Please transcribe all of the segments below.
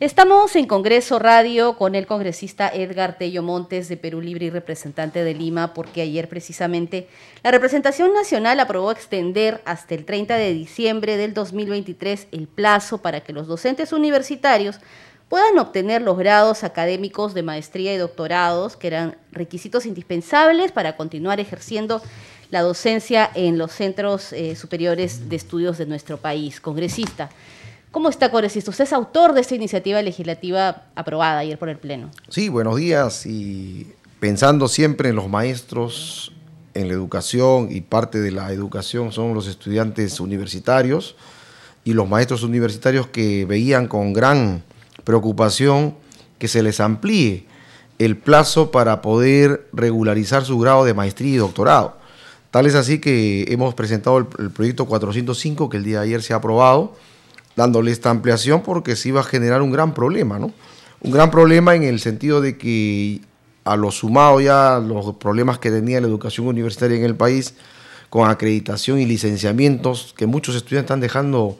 Estamos en Congreso Radio con el congresista Edgar Tello Montes de Perú Libre y representante de Lima, porque ayer precisamente la representación nacional aprobó extender hasta el 30 de diciembre del 2023 el plazo para que los docentes universitarios puedan obtener los grados académicos de maestría y doctorados, que eran requisitos indispensables para continuar ejerciendo la docencia en los centros eh, superiores de estudios de nuestro país. Congresista. ¿Cómo está, congresista? Usted es autor de esta iniciativa legislativa aprobada ayer por el Pleno. Sí, buenos días. Y pensando siempre en los maestros, en la educación, y parte de la educación son los estudiantes universitarios y los maestros universitarios que veían con gran preocupación que se les amplíe el plazo para poder regularizar su grado de maestría y doctorado. Tal es así que hemos presentado el proyecto 405 que el día de ayer se ha aprobado dándole esta ampliación porque se iba a generar un gran problema, ¿no? Un gran problema en el sentido de que a lo sumado ya los problemas que tenía la educación universitaria en el país, con acreditación y licenciamientos, que muchos estudiantes están dejando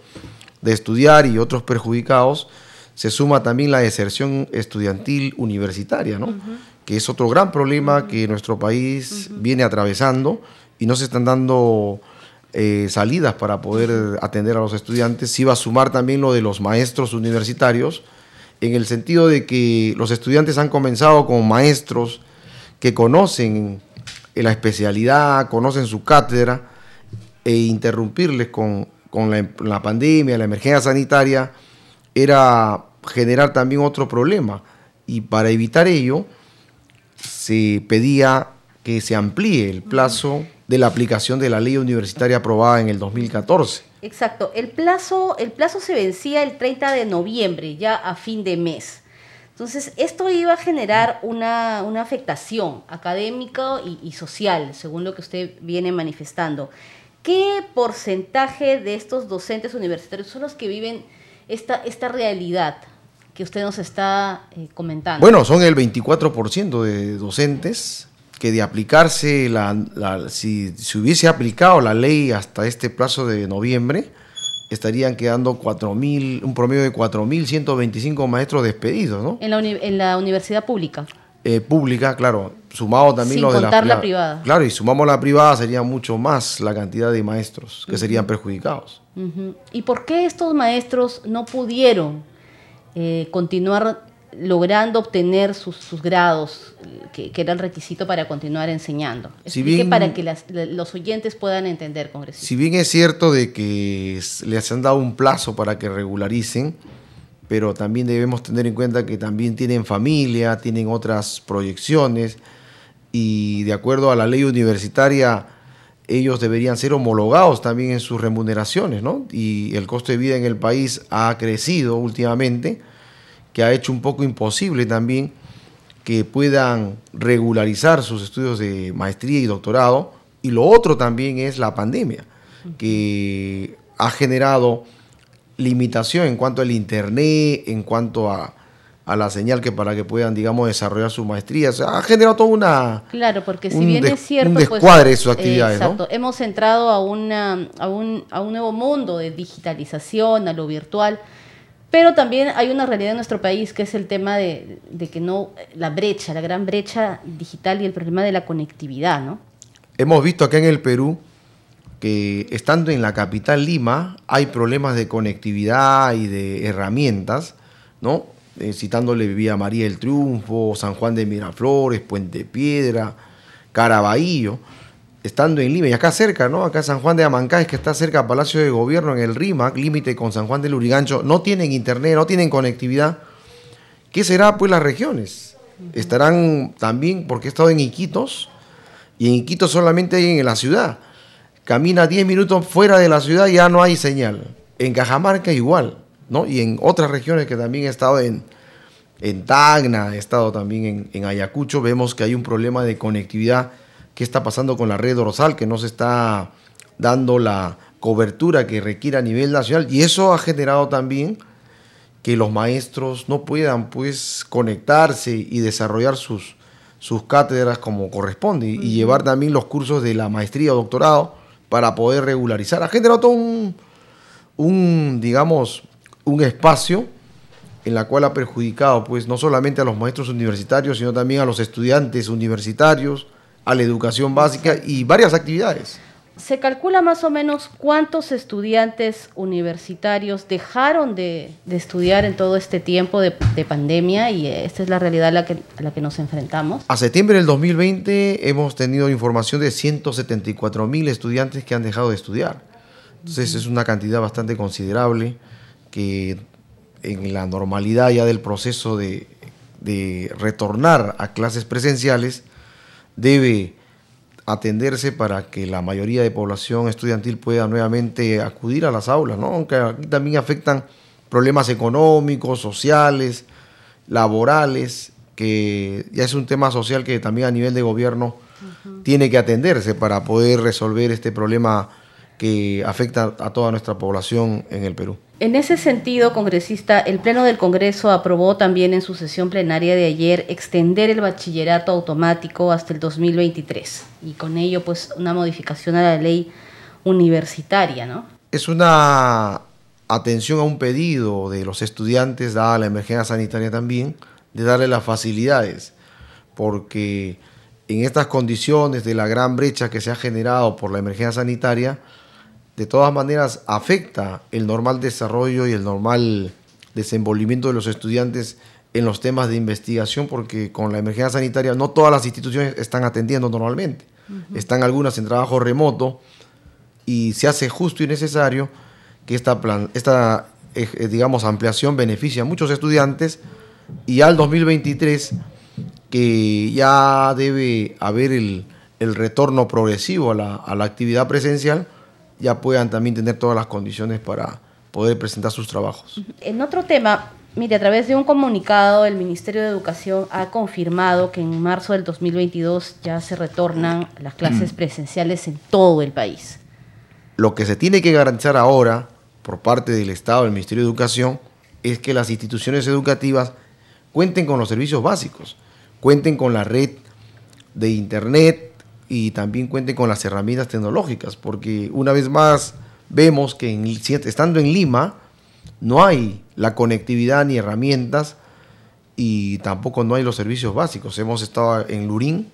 de estudiar y otros perjudicados, se suma también la deserción estudiantil universitaria, ¿no? que es otro gran problema que nuestro país viene atravesando y no se están dando eh, salidas para poder atender a los estudiantes. Se iba a sumar también lo de los maestros universitarios, en el sentido de que los estudiantes han comenzado con maestros que conocen la especialidad, conocen su cátedra, e interrumpirles con, la, la pandemia, la emergencia sanitaria, era generar también otro problema. Y para evitar ello, se pedía que se amplíe el plazo de la aplicación de la ley universitaria aprobada en el 2014. Exacto. El plazo, el plazo se vencía el 30 de noviembre, ya a fin de mes. Entonces, esto iba a generar una, afectación académica y, social, según lo que usted viene manifestando. ¿Qué porcentaje de estos docentes universitarios son los que viven esta, esta realidad que usted nos está eh, comentando? Bueno, son el 24% de docentes que de aplicarse, la, si se hubiese aplicado la ley hasta este plazo de noviembre, estarían quedando 4.000, un promedio de 4.125 maestros despedidos, ¿no? En la, en la universidad pública. Eh, pública, claro, sumado también lo de la, la privada. Claro, y sumamos la privada sería mucho más la cantidad de maestros que serían perjudicados. ¿Y por qué estos maestros no pudieron eh, continuar logrando obtener sus, grados, que, era el requisito para continuar enseñando. Si para que los oyentes puedan entender, congresista. Si bien es cierto de que les han dado un plazo para que regularicen, pero también debemos tener en cuenta que también tienen familia, tienen otras proyecciones, y de acuerdo a la ley universitaria, ellos deberían ser homologados también en sus remuneraciones, ¿no? Y el costo de vida en el país ha crecido últimamente que ha hecho un poco imposible también que puedan regularizar sus estudios de maestría y doctorado. Y lo otro también es la pandemia, que ha generado limitación en cuanto al Internet, en cuanto a, la señal que para que puedan, digamos, desarrollar su maestría. ha generado toda una... Claro, porque si bien es cierto... Un pues, descuadre de sus actividades, exacto, hemos entrado a, una, a, un, a un nuevo mundo de digitalización, a lo virtual, pero también hay una realidad en nuestro país que es el tema de, que no, la brecha, la gran brecha digital y el problema de la conectividad, ¿no? Hemos visto acá en el Perú que estando en la capital Lima hay problemas de conectividad y de herramientas, ¿no? Eh, citándole Vía María del Triunfo, San Juan de Miraflores, Puente Piedra, Caraballo estando en Lima y acá cerca, ¿no? Acá San Juan de Amancay, que está cerca del Palacio de Gobierno en el RIMAC, límite con San Juan del Urigancho, no tienen internet, no tienen conectividad. ¿Qué será pues las regiones? Estarán también, porque he estado en Iquitos, y en Iquitos solamente hay en la ciudad. Camina 10 minutos fuera de la ciudad y ya no hay señal. En Cajamarca igual, ¿no? Y en otras regiones que también he estado en, en Tacna, he estado también en, en Ayacucho, vemos que hay un problema de conectividad qué está pasando con la red dorsal, que no se está dando la cobertura que requiere a nivel nacional. Y eso ha generado también que los maestros no puedan pues conectarse y desarrollar sus, sus cátedras como corresponde y llevar también los cursos de la maestría o doctorado para poder regularizar. Ha generado todo un, un digamos, un espacio en la cual ha perjudicado pues no solamente a los maestros universitarios, sino también a los estudiantes universitarios, a la educación básica y varias actividades. ¿Se calcula más o menos cuántos estudiantes universitarios dejaron de, estudiar en todo este tiempo de, pandemia? Y esta es la realidad a la, que, a la que nos enfrentamos. A septiembre del 2020 hemos tenido información de 174 mil estudiantes que han dejado de estudiar. Entonces es una cantidad bastante considerable que en la normalidad ya del proceso de, de retornar a clases presenciales debe atenderse para que la mayoría de población estudiantil pueda nuevamente acudir a las aulas, ¿no? aunque aquí también afectan problemas económicos, sociales, laborales, que ya es un tema social que también a nivel de gobierno tiene que atenderse para poder resolver este problema que afecta a toda nuestra población en el Perú. En ese sentido, congresista, el Pleno del Congreso aprobó también en su sesión plenaria de ayer extender el bachillerato automático hasta el 2023 y con ello pues una modificación a la ley universitaria, ¿no? Es una atención a un pedido de los estudiantes, dada la emergencia sanitaria también, de darle las facilidades, porque en estas condiciones de la gran brecha que se ha generado por la emergencia sanitaria, de todas maneras afecta el normal desarrollo y el normal desenvolvimiento de los estudiantes en los temas de investigación, porque con la emergencia sanitaria no todas las instituciones están atendiendo normalmente. Están algunas en trabajo remoto y se hace justo y necesario que esta, plan, esta eh, eh, digamos, ampliación beneficie a muchos estudiantes y al 2023 que ya debe haber el, retorno progresivo a la, a la actividad presencial, ya puedan también tener todas las condiciones para poder presentar sus trabajos. En otro tema, mire, a través de un comunicado, el Ministerio de Educación ha confirmado que en marzo del 2022 ya se retornan las clases mm. presenciales en todo el país. Lo que se tiene que garantizar ahora por parte del Estado, del Ministerio de Educación, es que las instituciones educativas cuenten con los servicios básicos, cuenten con la red de Internet, y también cuenten con las herramientas tecnológicas, porque una vez más vemos que estando en Lima no hay la conectividad ni herramientas y tampoco no hay los servicios básicos. Hemos estado en Lurín,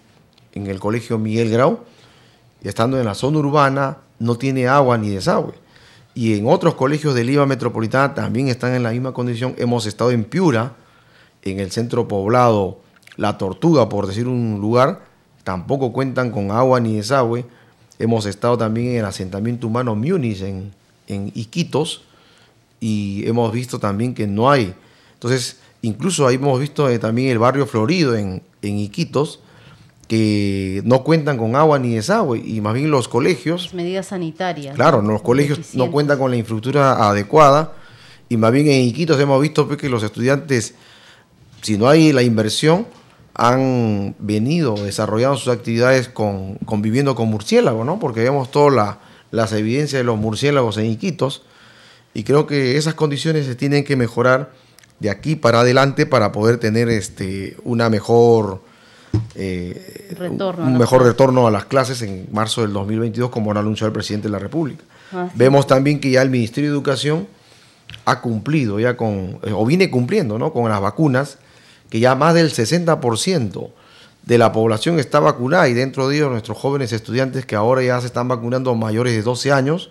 en el colegio Miguel Grau, y estando en la zona urbana no tiene agua ni desagüe. Y en otros colegios de Lima Metropolitana también están en la misma condición. Hemos estado en Piura, en el centro poblado La Tortuga, por decir un lugar, tampoco cuentan con agua ni desagüe. Hemos estado también en el asentamiento humano Munich en, en Iquitos y hemos visto también que no hay. Entonces, incluso ahí hemos visto eh, también el barrio Florido en, en Iquitos, que no cuentan con agua ni desagüe y más bien los colegios... medidas sanitarias. Claro, los colegios no cuentan con la infraestructura adecuada y más bien en Iquitos hemos visto pues, que los estudiantes, si no hay la inversión, han venido desarrollando sus actividades con, conviviendo con murciélagos, ¿no? Porque vemos todas las evidencias de los murciélagos en Iquitos y creo que esas condiciones se tienen que mejorar de aquí para adelante para poder tener este, una mejor... Eh, un mejor retorno a las clases en marzo del 2022, como lo anunció el presidente de la República. Vemos también que ya el Ministerio de Educación ha cumplido ya con, o viene cumpliendo, ¿no? Con las vacunas que ya más del 60% de la población está vacunada y dentro de ellos nuestros jóvenes estudiantes que ahora ya se están vacunando mayores de 12 años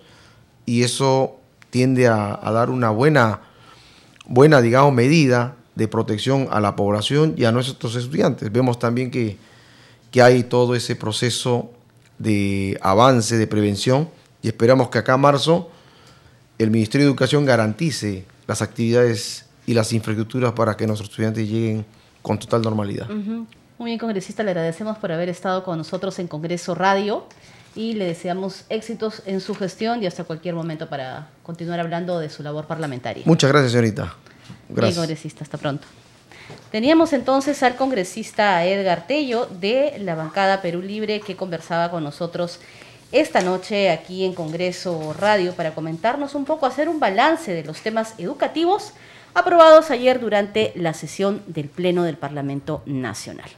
y eso tiende a, dar una buena, buena, digamos, medida de protección a la población y a nuestros estudiantes. Vemos también que, que hay todo ese proceso de avance, de prevención y esperamos que acá a marzo el Ministerio de Educación garantice las actividades y las infraestructuras para que nuestros estudiantes lleguen con total normalidad. Muy bien, congresista, le agradecemos por haber estado con nosotros en Congreso Radio y le deseamos éxitos en su gestión y hasta cualquier momento para continuar hablando de su labor parlamentaria. Muchas gracias, señorita. Gracias. Bien, congresista, hasta pronto. Teníamos entonces al congresista Edgar Tello de la bancada Perú Libre que conversaba con nosotros esta noche aquí en Congreso Radio para comentarnos un poco, hacer un balance de los temas educativos aprobados ayer durante la sesión del Pleno del Parlamento Nacional.